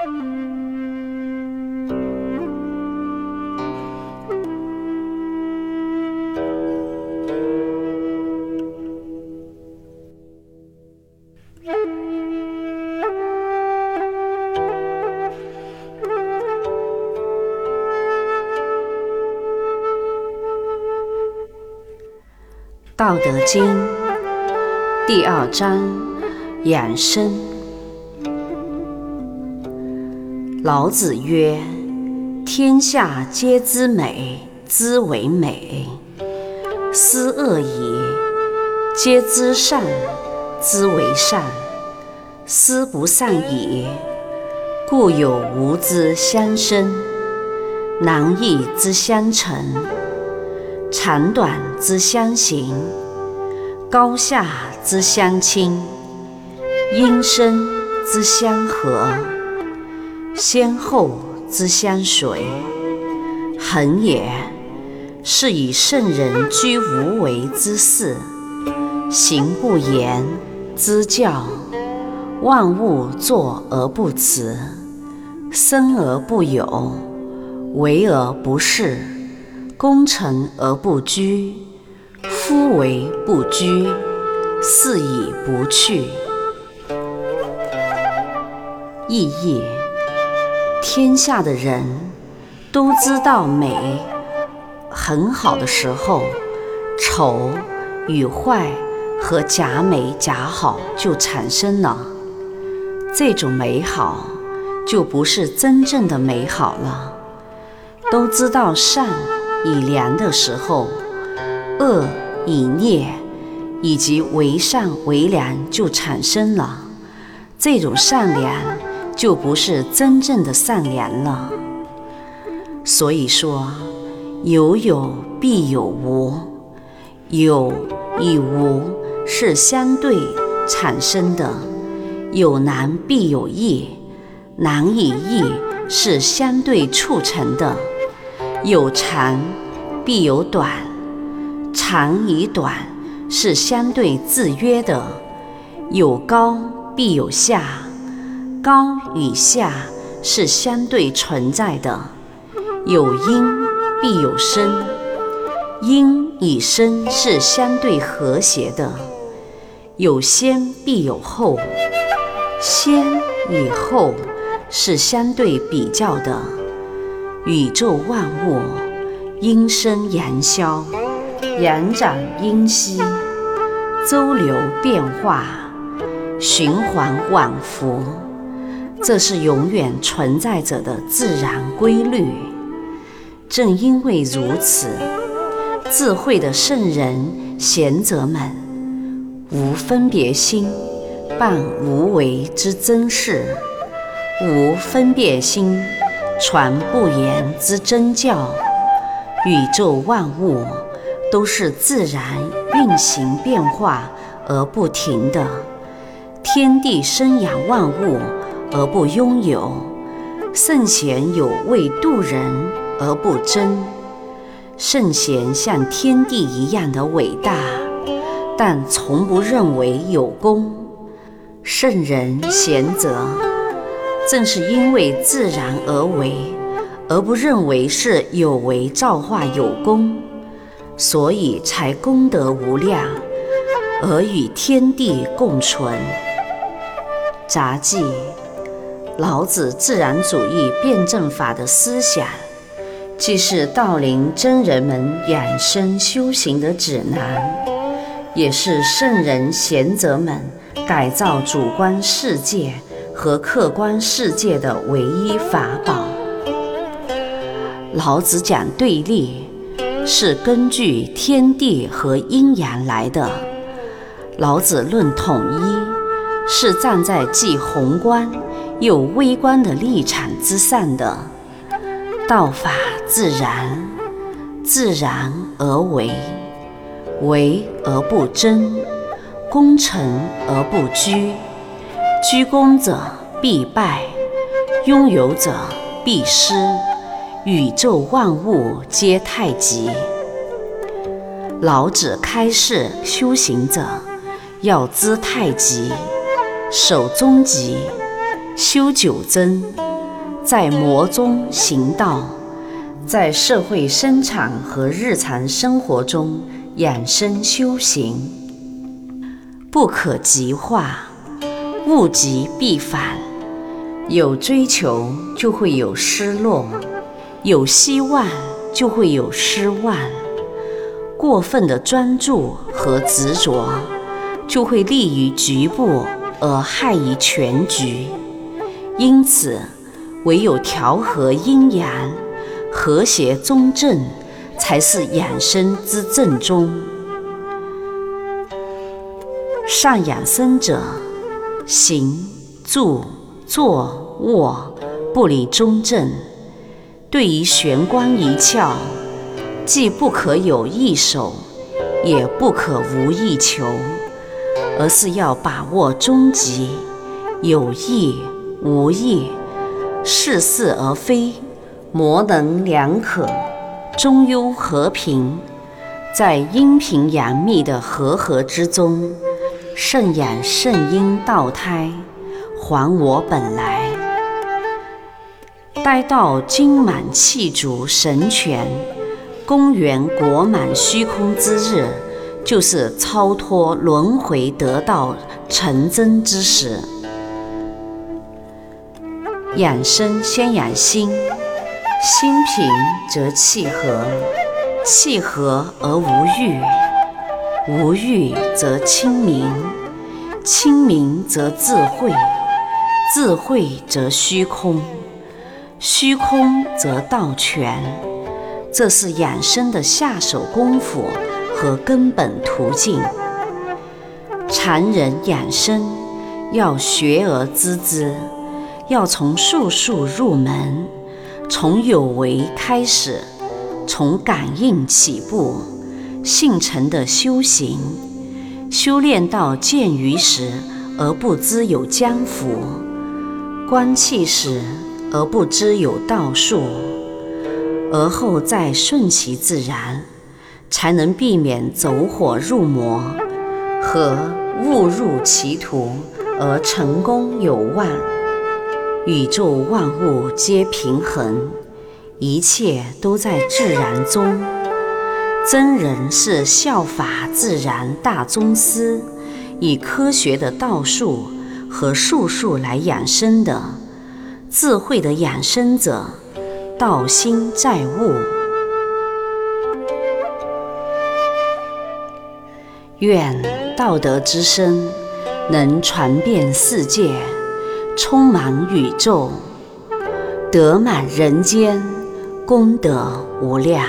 《道德经》第二章：养生。老子曰：“天下皆知美，之为美；斯恶已，皆知善，之为善；斯不善已，故有无之相生，难易之相成。”长短之相形，高下之相倾，音声之相合，先后之相随，恒也。是以圣人居无为之事，行不言之教，万物作而不辞，生而不有，为而不恃。功成而不居，夫为不居，是以不去。意义：天下的人都知道美很好的时候，丑与坏和假美假好就产生了。这种美好就不是真正的美好了。都知道善。以良的时候，恶以孽，以及为善为良就产生了。这种善良就不是真正的善良了。所以说，有有必有无，有与无是相对产生的；有难必有易，难与易是相对促成的。有长必有短，长与短是相对制约的；有高必有下，高与下是相对存在的；有阴必有生，阴与生是相对和谐的；有先必有后，先与后是相对比较的。宇宙万物，阴生阳消，阳长阴息，周流变化，循环往复，这是永远存在着的自然规律。正因为如此，智慧的圣人贤者们，无分别心，办无为之真事，无分别心。传不言之真教，宇宙万物都是自然运行变化而不停的，天地生养万物而不拥有，圣贤有为度人而不争，圣贤像天地一样的伟大，但从不认为有功，圣人贤则。正是因为自然而为，而不认为是有为造化有功，所以才功德无量，而与天地共存。杂记：老子自然主义辩证法的思想，既是道林真人们养生修行的指南，也是圣人贤哲们改造主观世界。和客观世界的唯一法宝。老子讲对立，是根据天地和阴阳来的；老子论统一，是站在既宏观有微观的立场之上的。道法自然，自然而为，为而不争，功成而不居。居功者必败，拥有者必失。宇宙万物皆太极。老子开示修行者要知太极，守终极，修九真，在魔中行道，在社会生产和日常生活中养生修行。不可极化，物极必反。有追求就会有失落，有希望就会有失望。过分的专注和执着，就会利于局部而害于全局。因此，唯有调和阴阳，和谐中正，才是养生之正宗。善养生者，行、住、坐、卧不离中正。对于玄关一窍，既不可有一手，也不可无一求，而是要把握终极，有意无意，似是而非，模棱两可，中庸和平，在阴平阳密的和合之中。肾养圣阴道胎，还我本来。待到精满气足神全，公元国满虚空之日，就是超脱轮回得道成真之时。养生先养心，心平则气和，气和而无欲。无欲则清明，清明则智慧，智慧则虚空，虚空则道全。这是养生的下手功夫和根本途径。常人养生要学而知之，要从术数入门，从有为开始，从感应起步。性成的修行，修炼到见于时而不知有江湖，观气时而不知有道术，而后再顺其自然，才能避免走火入魔和误入歧途而成功有望。宇宙万物皆平衡，一切都在自然中。真人是效法自然大宗师，以科学的道术和术数来养生的，智慧的养生者，道心在物。愿道德之声能传遍世界，充满宇宙，得满人间，功德无量。